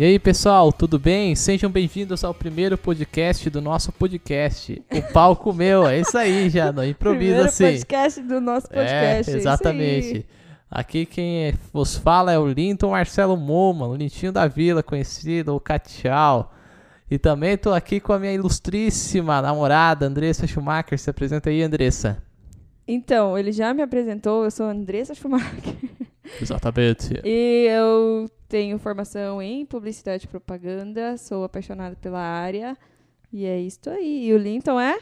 E aí, pessoal, tudo bem? Sejam bem-vindos ao primeiro podcast do nosso podcast. O palco meu, é isso aí, já, no improviso Primeiro assim. podcast do nosso podcast. É, isso aí. exatamente. Aqui quem vos fala é o Linton Marcelo Moma, o Lintinho da Vila, conhecido, o Catial. E também tô aqui com a minha ilustríssima namorada, Andressa Schumacher. Se apresenta aí, Andressa. Então, ele já me apresentou, eu sou Andressa Schumacher. Exatamente. e eu tenho formação em publicidade e propaganda, sou apaixonada pela área. E é isso aí. E o Linton é?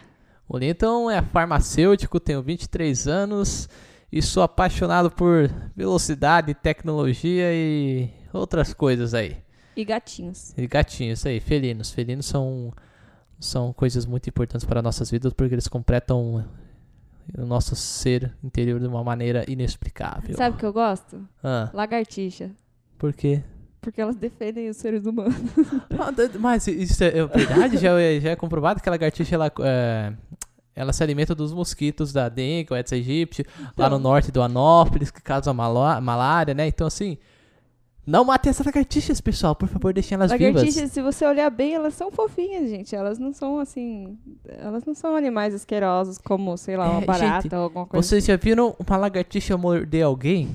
O Linton é farmacêutico, tenho 23 anos e sou apaixonado por velocidade, tecnologia e outras coisas aí. E gatinhos. E gatinhos aí, felinos. Felinos são, são coisas muito importantes para nossas vidas porque eles completam o nosso ser interior de uma maneira inexplicável. Sabe o que eu gosto? Ah, Lagartixa. por quê? Porque elas defendem os seres humanos. Mas isso é é verdade? já, é- já é comprovado que a lagartixa ela, é, ela se alimenta dos mosquitos da dengue, o Aedes aegypti, lá no Então. norte do Anópolis, que causa malá- malária, né? Então, assim, não matem essas lagartixas, pessoal. Por favor, deixem elas vivas. Lagartixas, se você olhar bem, elas são fofinhas, gente. Elas não são assim. Elas não são animais asquerosos como, sei lá, uma É, barata gente, ou alguma coisa. Vocês já viram uma lagartixa morder alguém?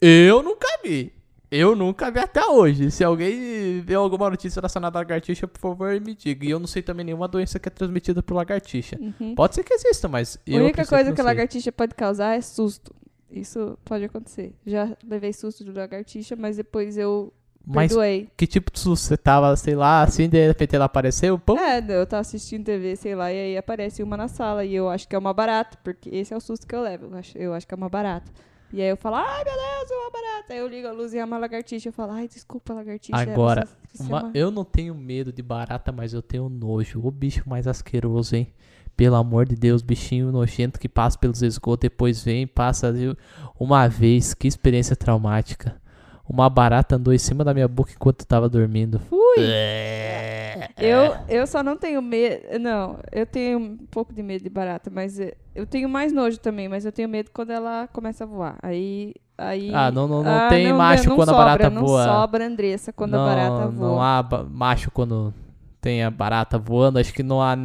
Eu nunca vi. Eu nunca vi até hoje. Se alguém vê alguma notícia relacionada à lagartixa, por favor, me diga. E eu não sei também nenhuma doença que é transmitida por lagartixa. Uhum. Pode ser que exista, mas A eu única por coisa exemplo, que a não sei. lagartixa pode causar é susto. Isso pode acontecer. Já levei susto de lagartixa, mas depois eu Mas perdoei. que tipo de susto você tava, sei lá, assim, de repente ela apareceu? Pum. É, eu tava assistindo TV, sei lá, e aí aparece uma na sala e eu acho que é uma barata, porque esse é o susto que eu levo. Eu acho, eu acho que é uma barata. E aí eu falo, ai meu Deus, é uma barata. Aí eu ligo a luz e é uma lagartixa. Eu falo, ai, desculpa, lagartixa. Agora, é uma- eu não tenho medo de barata, mas eu tenho nojo. O bicho mais asqueroso, hein? Pelo amor de Deus, bichinho nojento que passa pelos esgotos, depois vem, passa viu? uma vez. Que experiência traumática. Uma barata andou em cima da minha boca enquanto eu tava dormindo. Fui! É. Eu, eu só não tenho medo. Não, eu tenho um pouco de medo de barata, mas eh, eu tenho mais nojo também, mas eu tenho medo quando ela começa a voar. Aí. aí Ah, não, não, não Ah, tem não, macho não quando a sobra, barata não voa. sobra Andressa quando não, a barata voa. Não há macho quando tem a barata voando. Acho que não há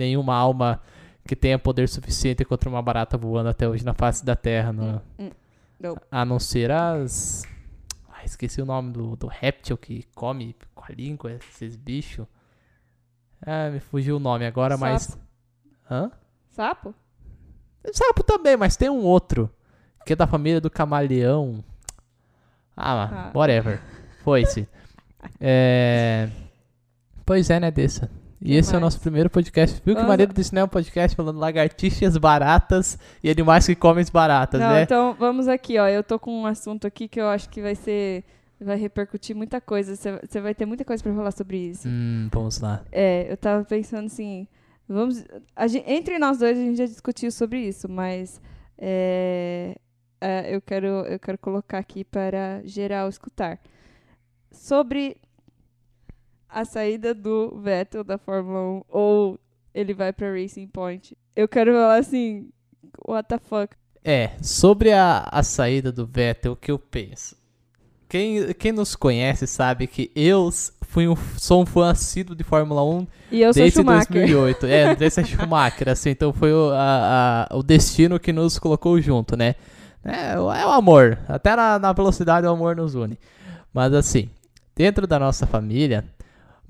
nenhuma alma que tenha poder suficiente contra uma barata voando até hoje na face da Terra. Não. Hum, não. A não ser as. Ah, esqueci o nome do, do réptil que come com a língua esses bichos. Ah, me fugiu o nome agora, mas. Sapo. Hã? Sapo? Sapo também, mas tem um outro. Que é da família do camaleão. Ah, Ah. whatever. Foi-se. É... Pois é, né, Dessa? E esse é o mais? nosso primeiro podcast. Viu que Vamos- maneiro desse não é um podcast falando lagartixas baratas e animais que comem baratas, não, né? então vamos aqui, ó. Eu tô com um assunto aqui que eu acho que vai ser. Vai repercutir muita coisa. Você vai ter muita coisa pra falar sobre isso. Hum, vamos lá. É, eu tava pensando assim, vamos, a gen- entre nós dois a gente já discutiu sobre isso, mas é, é, eu quero eu quero colocar aqui para geral escutar sobre a saída do Vettel da Fórmula 1 ou ele vai para Racing Point. Eu quero falar assim, what the fuck? É, sobre a, a saída do Vettel, o que eu penso? Quem, quem nos conhece sabe que eu fui um, sou um fã assíduo de Fórmula 1 E eu desde Schumacher. 2008. É, desse é Schumacher, assim, então foi o, a- a- o destino que nos colocou junto, né? É, o- é o amor, até na, na velocidade o amor nos une. Mas assim, dentro da nossa família,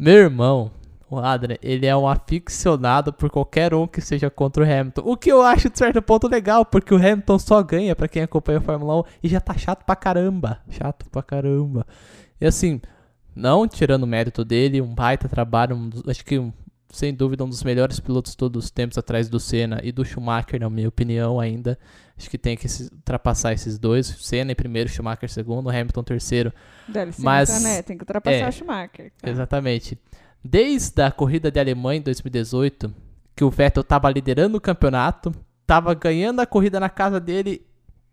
meu irmão, o Adrian, ele é um aficionado por qualquer um que seja contra o Hamilton. O que eu acho de certo ponto legal, porque o Hamilton só ganha pra quem acompanha a Fórmula 1 e já tá chato pra caramba. Chato pra caramba. E assim, não tirando o mérito dele, um baita trabalho, um acho que um- sem dúvida um dos melhores pilotos todos os tempos atrás do Senna e do Schumacher, na minha opinião ainda. Acho que tem que se- ultrapassar esses dois, Senna em primeiro, Schumacher em segundo, Hamilton terceiro. Dá licença, Mas- né? Tem que ultrapassar é, o Schumacher. cara. Exatamente. Desde a corrida de Alemanha em 2018, que o Vettel tava liderando o campeonato, tava ganhando a corrida na casa dele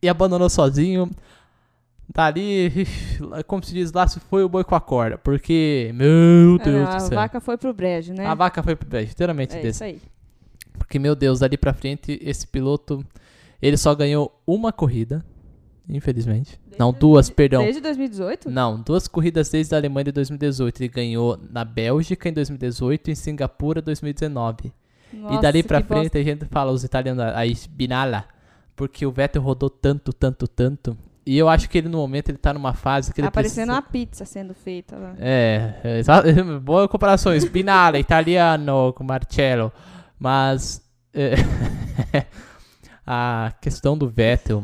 e abandonou sozinho. Dali, como se diz lá, se foi o boi com a corda. Porque, meu É, Deus a do céu. vaca foi pro brejo, né? A vaca foi pro brejo, literalmente é desse. isso aí. Porque, meu Deus, dali pra frente, esse piloto, ele só ganhou uma corrida. infelizmente. Não, duas, perdão. Desde 2018? Não, duas corridas desde a Alemanha de 2018. Ele ganhou na Bélgica em 2018 e em Singapura 2019. Nossa, e dali pra frente bosta. a gente fala os italianos, a Spinala, porque o Vettel rodou tanto, tanto, tanto. E eu acho que ele no momento ele tá numa fase que ele Tá parecendo precisa... uma pizza sendo feita lá. É, é, exa- boa comparação. Spinale, italiano com Marcello. Mas é, a questão do Vettel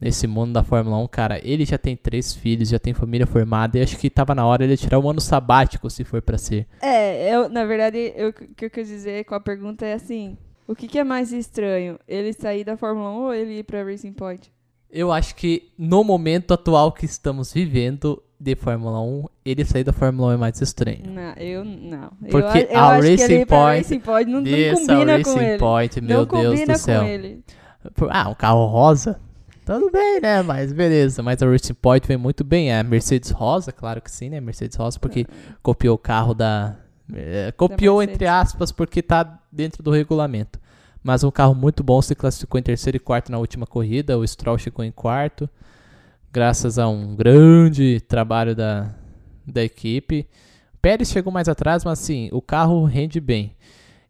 nesse mundo da Fórmula 1, cara, ele já tem três filhos, já tem família formada. E acho que tava na hora ele tirar um ano sabático, se for pra ser. É, eu, na verdade, o que eu quis dizer com a pergunta é assim: o que, que é mais estranho? Ele sair da Fórmula 1 ou ele ir pra Racing Point? Eu acho que no momento atual que estamos vivendo de Fórmula 1, ele sair da Fórmula 1 é mais estranho. Não, eu não. Porque eu, a- eu a Racing Point- Racing Point não, não combina Racing com ele. Point, meu não Deus combina do céu. com ele. Ah, um carro rosa? Tudo bem, né? Mas beleza. Mas a Racing Point vem muito bem. É a Mercedes rosa, claro que sim, né? Mercedes rosa, porque copiou o carro da. é, copiou, entre aspas, porque tá dentro do regulamento. Mas um carro muito bom se classificou em terceiro e quarto na última corrida. O Stroll chegou em quarto. Graças a um grande trabalho da, da equipe. Pérez chegou mais atrás, mas assim, o carro rende bem.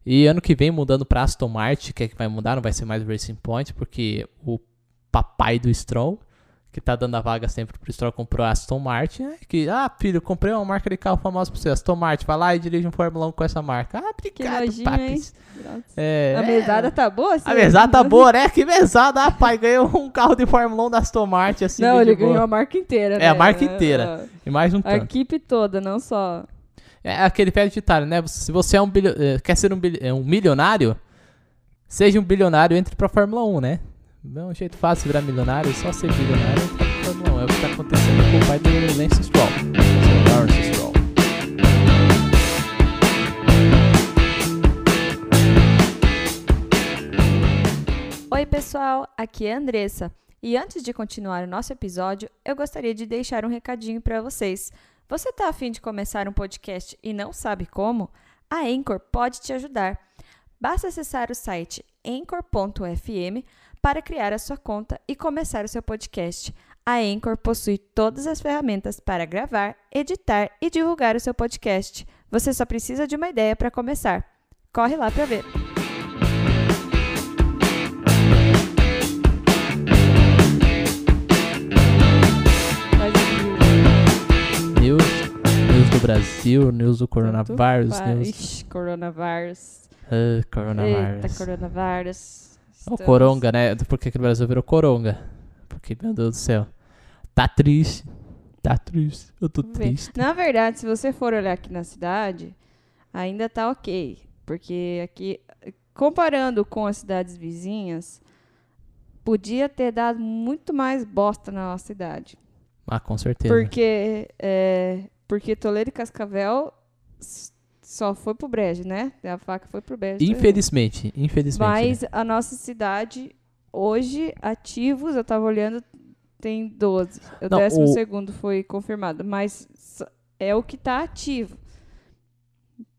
E ano que vem mudando para Aston Martin, que é que vai mudar, não vai ser mais Racing Point, porque o papai do Stroll, que tá dando a vaga sempre pro Stroll, comprou a Aston Martin, né? Que, ah, filho, comprei uma marca de carro famosa pra você, Aston Martin, vai lá e dirige um Fórmula 1 com essa marca. Ah, obrigado, hein? papis. É, a é, mesada tá boa? A senhor? mesada tá boa, né? Que mesada, ah, pai, ganhou um carro de Fórmula 1 da Aston Martin, assim, Não, ele ganhou a marca inteira, né? É, a marca inteira. E mais um A tanto. equipe toda, não só. É aquele velho ditado, né? Se você é um bilho- eh, quer ser um, bilho- eh, um milionário, seja um bilionário, entre pra Fórmula 1, né? É um jeito fácil virar milionário, é só ser bilionário e entrar pra Fórmula 1. É o que tá acontecendo com o pai do Lance Stroll. Lawrence Stroll. Oi, pessoal, aqui é a Andressa. E antes de continuar o nosso episódio, eu gostaria de deixar um recadinho para vocês. Você está afim de começar um podcast e não sabe como? A Anchor pode te ajudar. Basta acessar o site anchor.fm para criar a sua conta e começar o seu podcast. A Anchor possui todas as ferramentas para gravar, editar e divulgar o seu podcast. Você só precisa de uma ideia para começar. Corre lá para ver. Brasil, news do coronavírus, news... Ixi, coronavírus. Ah, coronavírus. Eita, coronavírus. O Estamos- coronga, né? Por que que o Brasil virou coronga? Porque, meu Deus do céu. Tá triste. Tá triste. Eu tô triste. Na verdade, se você for olhar aqui na cidade, ainda tá ok. Porque aqui, comparando com as cidades vizinhas, podia ter dado muito mais bosta na nossa cidade. Ah, com certeza. Porque, é, porque Toledo e Cascavel só foi pro brejo, né? A faca foi pro brejo. Infelizmente, infelizmente. né? Mas a nossa cidade, hoje, ativos, eu tava olhando, tem 12. O Não, décimo o- segundo foi confirmado. Mas é o que tá ativo.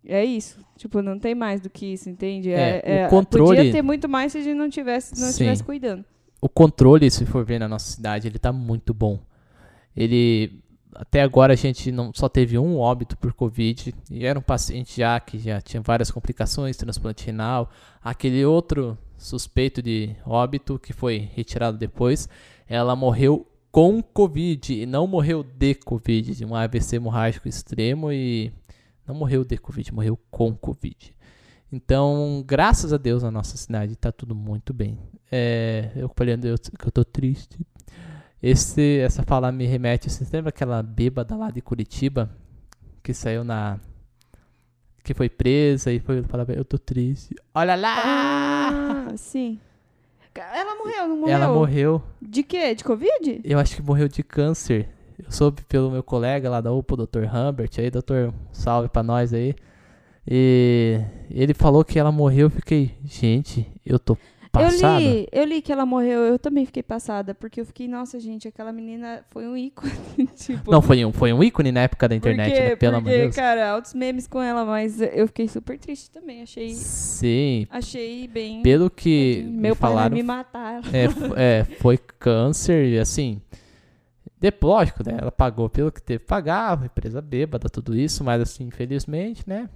É isso. Tipo, não tem mais do que isso, entende? É, o controle- Podia ter muito mais se a gente não tivesse, não estivesse cuidando. o controle, se for ver na nossa cidade, ele tá muito bom. Ele até agora a gente não só teve um óbito por Covid e era um paciente já que já tinha várias complicações, transplante renal, aquele outro suspeito de óbito que foi retirado depois, ela morreu com Covid e não morreu de Covid, de um AVC hemorrágico extremo e não morreu de Covid, morreu com Covid. Então, graças a Deus, na nossa cidade tá tudo muito bem. É, eu eu, que eu tô triste. Esse, essa fala me remete. Você lembra aquela bêbada lá de Curitiba que saiu na. que foi presa e foi falar: Eu tô triste. Olha lá! Ah, sim. Ela morreu, não morreu? Ela morreu. De quê? De Covid? Eu acho que morreu de câncer. Eu soube pelo meu colega lá da UPA, o Dr. Humbert. Aí, doutor, salve pra nós aí. E ele falou que ela morreu. Eu fiquei, gente, eu tô passada. Eu li, eu li que ela morreu, eu também fiquei passada, porque eu fiquei, nossa, gente, aquela menina foi um ícone. tipo, Não, foi um, foi um ícone na época da internet, porque, né? Pelo amor de Deus. cara, altos memes com ela, mas eu fiquei super triste também. Achei, Sim, achei bem. pelo que Meu me pai vai falaram, me matar. é, é, foi câncer e assim. de- Lógico, né? Ela pagou pelo que teve que pagar, empresa bêbada, tudo isso, mas assim, infelizmente, né?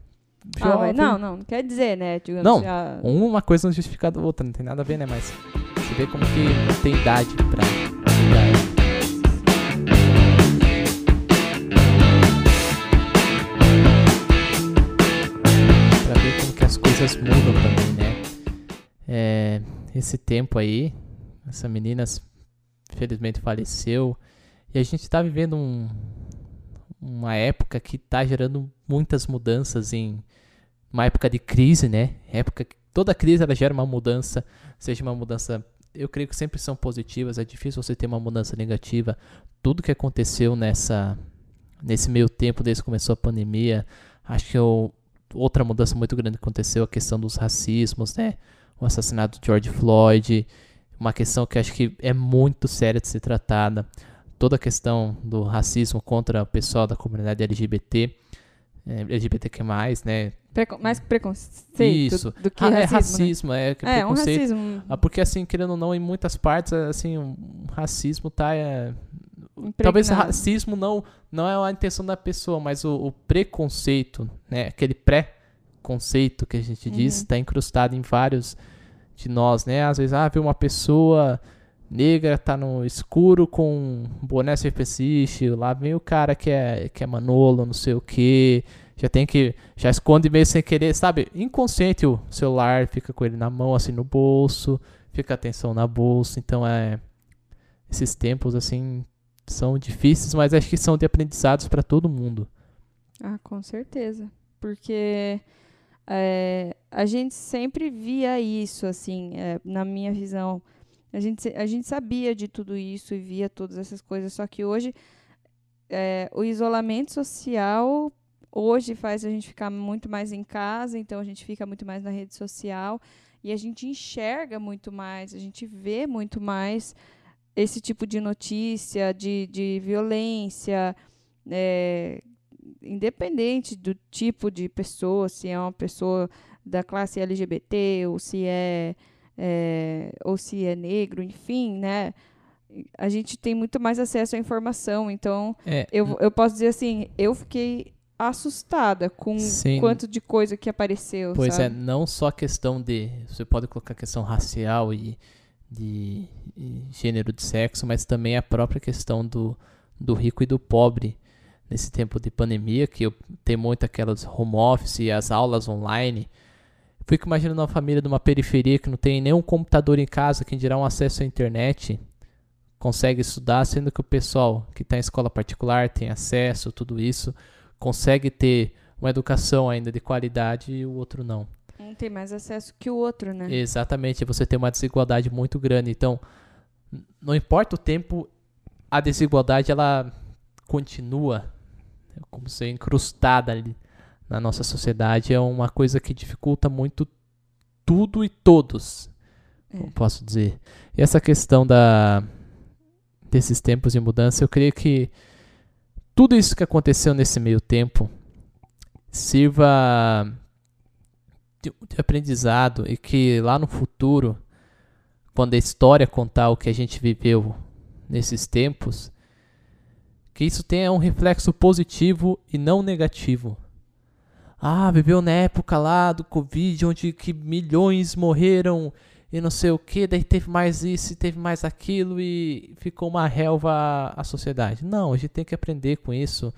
Ah, jovem- não, não, não quer dizer, né? Digamos, Não, já- Uma coisa não justifica a outra, não tem nada a ver, né? Mas você vê como que não tem idade pra. Pra ver como que as coisas mudam também, né? É, esse tempo aí, essa menina infelizmente faleceu. E a gente tá vivendo um, uma época que tá gerando muitas mudanças em uma época de crise, né? Época que toda crise ela gera uma mudança, seja uma mudança, eu creio que sempre são positivas, é difícil você ter uma mudança negativa. Tudo que aconteceu nessa nesse meio tempo desde que começou a pandemia, acho que o- outra mudança muito grande aconteceu a questão dos racismos, né? O assassinato de George Floyd, uma questão que acho que é muito séria de ser tratada. Toda a questão do racismo contra o pessoal da comunidade LGBT, é, LGBTQ+, né? Precon- mais preconceito Isso. do que Ah, é racismo, né? racismo, é, que É, um racismo Ah, porque assim, querendo ou não, em muitas partes, assim, o racismo tá. é, talvez racismo não, não é a intenção da pessoa, mas o, o preconceito, né? Aquele pré-conceito que a gente diz, Uhum. está incrustado em vários de nós, né? Às vezes, ah, vê uma pessoa negra, tá no escuro com um boné surfaciste, lá vem o cara que é, que é manolo, não sei o que, já tem que, já esconde meio sem querer, sabe? Inconsciente o celular, fica com ele na mão, assim, no bolso, fica atenção na bolsa, então é, esses tempos, assim, são difíceis, mas acho que são de aprendizados para todo mundo. Ah, com certeza. Porque é, a gente sempre via isso, assim, é, na minha visão. A gente, a gente sabia de tudo isso e via todas essas coisas, só que hoje é, o isolamento social hoje faz a gente ficar muito mais em casa, então a gente fica muito mais na rede social e a gente enxerga muito mais, a gente vê muito mais esse tipo de notícia, de, de violência, é, independente do tipo de pessoa, se é uma pessoa da classe LGBT ou se é, é, ou se é negro, enfim, né? A gente tem muito mais acesso à informação, então É, eu, eu posso dizer assim, eu fiquei assustada com Sim. o quanto de coisa que apareceu, Pois é, sabe? não só a questão de. Você pode colocar a questão racial e de e gênero de sexo, mas também a própria questão do, do rico e do pobre. Nesse tempo de pandemia, que eu tenho muito aquelas home office e as aulas online. Fico imaginando uma família de uma periferia que não tem nenhum computador em casa, quem dirá um acesso à internet, consegue estudar, sendo que o pessoal que está em escola particular tem acesso, tudo isso, consegue ter uma educação ainda de qualidade e o outro não. Um tem mais acesso que o outro, né? Exatamente, você tem uma desigualdade muito grande. Então, não importa o tempo, a desigualdade ela continua é como ser incrustada ali na nossa sociedade. É uma coisa que dificulta muito tudo e todos, É. como posso dizer. E essa questão da desses tempos de mudança, eu creio que tudo isso que aconteceu nesse meio tempo sirva de, de aprendizado e que lá no futuro, quando a história contar o que a gente viveu nesses tempos, que isso tenha um reflexo positivo e não negativo. Ah, viveu na época lá do Covid, onde que milhões morreram e não sei o que, daí teve mais isso teve mais aquilo e ficou uma relva à sociedade. Não, a gente tem que aprender com isso,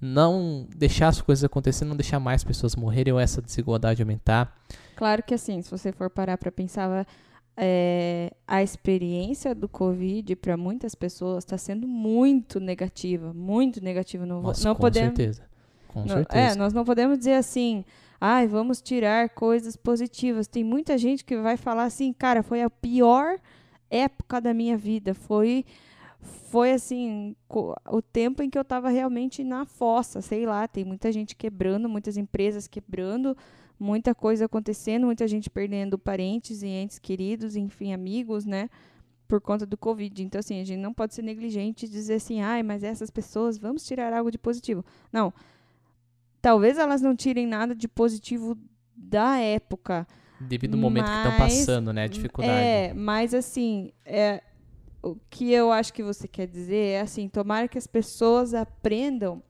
não deixar as coisas acontecerem, não deixar mais pessoas morrerem ou essa desigualdade aumentar. Claro que assim, se você for parar para pensar, é, a experiência do Covid para muitas pessoas está sendo muito negativa, muito negativa. Não, Nossa, não com podemos, certeza. Com certeza. é, nós não podemos dizer assim, ai, vamos tirar coisas positivas. Tem muita gente que vai falar assim, cara, foi a pior época da minha vida, foi foi assim, o tempo em que eu estava realmente na fossa, sei lá, tem muita gente quebrando, muitas empresas quebrando, muita coisa acontecendo, muita gente perdendo parentes e entes queridos, enfim, amigos, né? Por conta do Covid. Então, assim, a gente não pode ser negligente e dizer assim, ai, mas essas pessoas, vamos tirar algo de positivo. Não. Talvez elas não tirem nada de positivo da época. Devido ao momento que estão passando, né? A dificuldade. É, mas assim, é, o que eu acho que você quer dizer é assim, tomara que as pessoas aprendam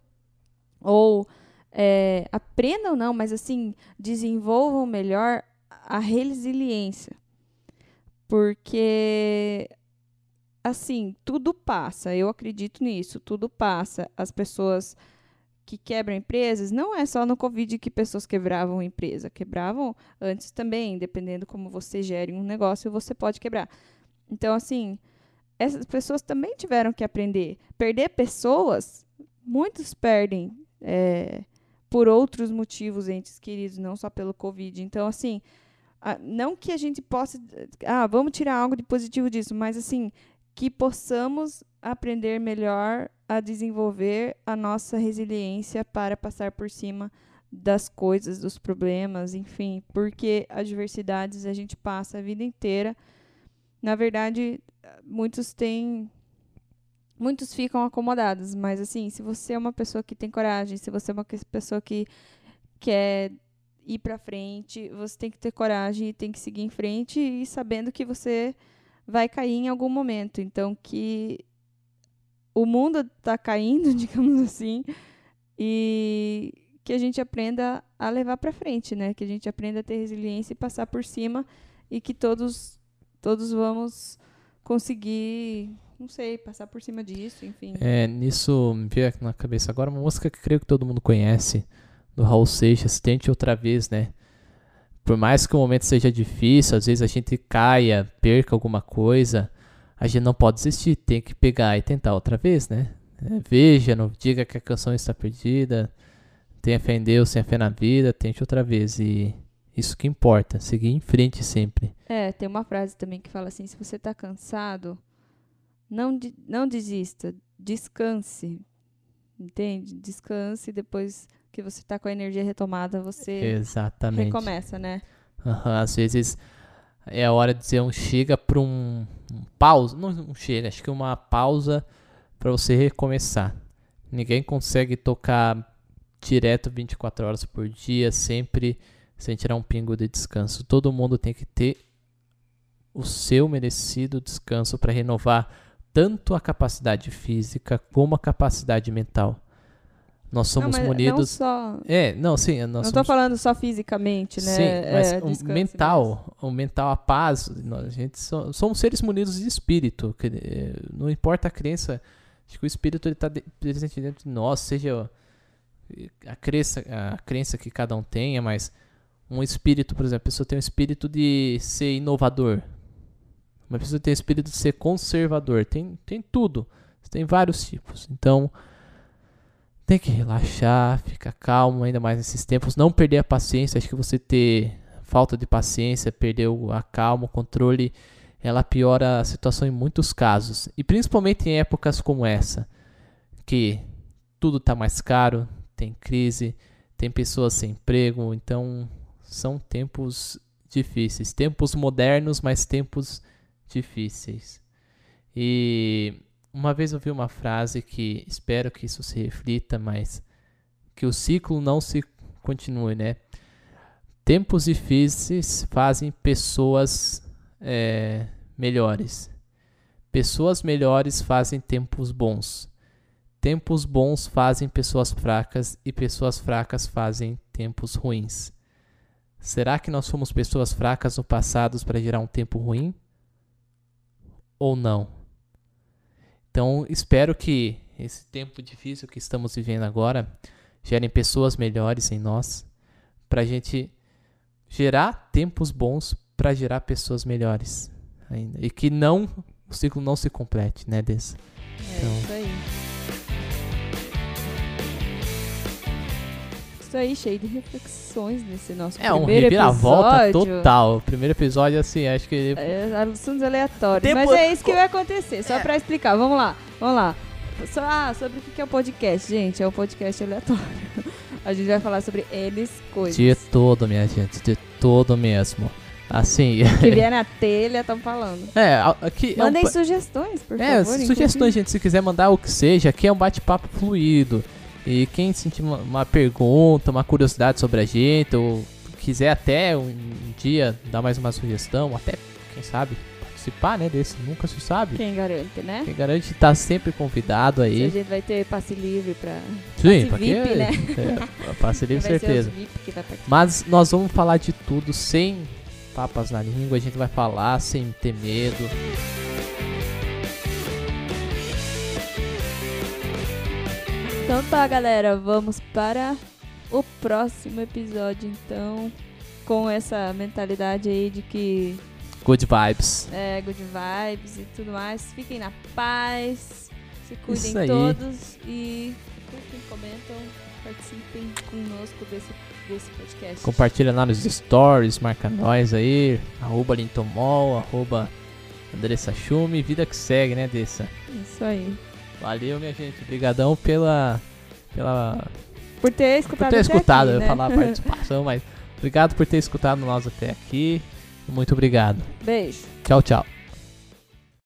ou é, aprendam não, mas assim, desenvolvam melhor a resiliência. Porque assim, tudo passa, eu acredito nisso, tudo passa. As pessoas que quebram empresas, não é só no Covid que pessoas quebravam empresa, quebravam antes também, dependendo como você gere um negócio, você pode quebrar. Então, assim, essas pessoas também tiveram que aprender. Perder pessoas, muitos perdem é, por outros motivos, entes queridos, não só pelo Covid. Então, assim, não que a gente possa. Ah, vamos tirar algo de positivo disso, mas, assim, que possamos aprender melhor a desenvolver a nossa resiliência para passar por cima das coisas, dos problemas, enfim, porque adversidades a gente passa a vida inteira. Na verdade, muitos têm muitos ficam acomodados, mas assim, se você é uma pessoa que tem coragem, se você é uma pessoa que quer ir para frente, você tem que ter coragem e tem que seguir em frente e sabendo que você vai cair em algum momento. Então que o mundo está caindo, digamos assim, e que a gente aprenda a levar para frente, né? Que a gente aprenda a ter resiliência e passar por cima e que todos todos vamos conseguir, não sei, passar por cima disso, enfim. É, nisso me veio na cabeça agora uma música que creio que todo mundo conhece, do Raul Seixas, Tente Outra Vez, né? Por mais que o momento seja difícil, às vezes a gente caia, perca alguma coisa, a gente não pode desistir, tem que pegar e tentar outra vez, né? É, veja, não diga que a canção está perdida, tenha fé em Deus, tenha fé na vida, tente outra vez e isso que importa, seguir em frente sempre. É, tem uma frase também que fala assim: se você está cansado, não, de, não desista, descanse. Entende? Descanse depois que você está com a energia retomada, você Exatamente. recomeça, né? Uhum, às vezes é a hora de dizer um chega para um, um pausa, não, não chega, acho que uma pausa para você recomeçar. Ninguém consegue tocar direto 24 horas por dia, sempre sem tirar um pingo de descanso. Todo mundo tem que ter o seu merecido descanso para renovar tanto a capacidade física como a capacidade mental. Nós somos não, munidos. Não só... É, não, sim. Nós não estou falando só fisicamente, né? Sim, mas é, o mental, o mental, a paz, nós, a gente so, somos seres munidos de espírito. Que, eh, não importa a crença, acho que o espírito está de, presente dentro de nós, seja a crença, a crença que cada um tenha, mas um espírito, por exemplo, a pessoa tem um espírito de ser inovador. Uma pessoa tem o espírito de ser conservador. Tem, tem tudo. Tem vários tipos. Então, tem que relaxar, ficar calmo, ainda mais nesses tempos. Não perder a paciência. Acho que você ter falta de paciência, perder a calma, o controle, ela piora a situação em muitos casos. E principalmente em épocas como essa, que tudo está mais caro, tem crise, tem pessoas sem emprego. Então, são tempos difíceis, tempos modernos, mas tempos difíceis. E uma vez eu vi uma frase que espero que isso se reflita, mas que o ciclo não se continue, né? Tempos difíceis fazem pessoas é, melhores. Pessoas melhores fazem tempos bons. Tempos bons fazem pessoas fracas e pessoas fracas fazem tempos ruins. Será que nós fomos pessoas fracas no passado para gerar um tempo ruim? Ou não? Então, espero que esse tempo difícil que estamos vivendo agora gerem pessoas melhores em nós, para a gente gerar tempos bons para gerar pessoas melhores ainda. E que não o ciclo não se complete, né, Dessa? É então, isso aí. Isso aí, cheio de reflexões nesse nosso é, primeiro episódio. É, um reviravolta total. O primeiro episódio, assim, acho que... É, assuntos aleatórios. Depois... Mas é isso que vai acontecer, só é. pra explicar. Vamos lá. Vamos lá. So, ah, sobre o que é o podcast, gente? É um podcast aleatório. A gente vai falar sobre eles, coisas. De todo, minha gente, de todo mesmo. Assim. Que vier na telha, estão falando. É, aqui. Mandem é um, sugestões, por é, favor. sugestões, gente. Se quiser mandar o que seja, aqui é um bate-papo fluido. E quem sentir uma, uma, pergunta, uma curiosidade sobre a gente, ou quiser até um, um dia dar mais uma sugestão, até, quem sabe, participar, né, desse, nunca se sabe. Quem garante, né? Quem garante tá sempre convidado aí. Se a gente vai ter passe livre pra... Sim, passe VIP, né? É, passe livre, certeza. Mas nós vamos falar de tudo sem papas na língua, a gente vai falar sem ter medo. Então tá, galera, vamos para o próximo episódio, então, com essa mentalidade aí de que Good vibes. É, good vibes e tudo mais. Fiquem na paz. Se cuidem todos e curtem, comentam, participem conosco desse, desse podcast. Compartilha lá nos stories, marca nós aí, arroba Lintomol, arroba Andressa Schumi, vida que segue, né, Dessa? Isso aí. Valeu, minha gente. Obrigadão pela, pela... Por ter escutado Por ter escutado, aqui, eu né? falar a participação, mas obrigado por ter escutado nós até aqui. Muito obrigado. Beijo. Tchau, tchau.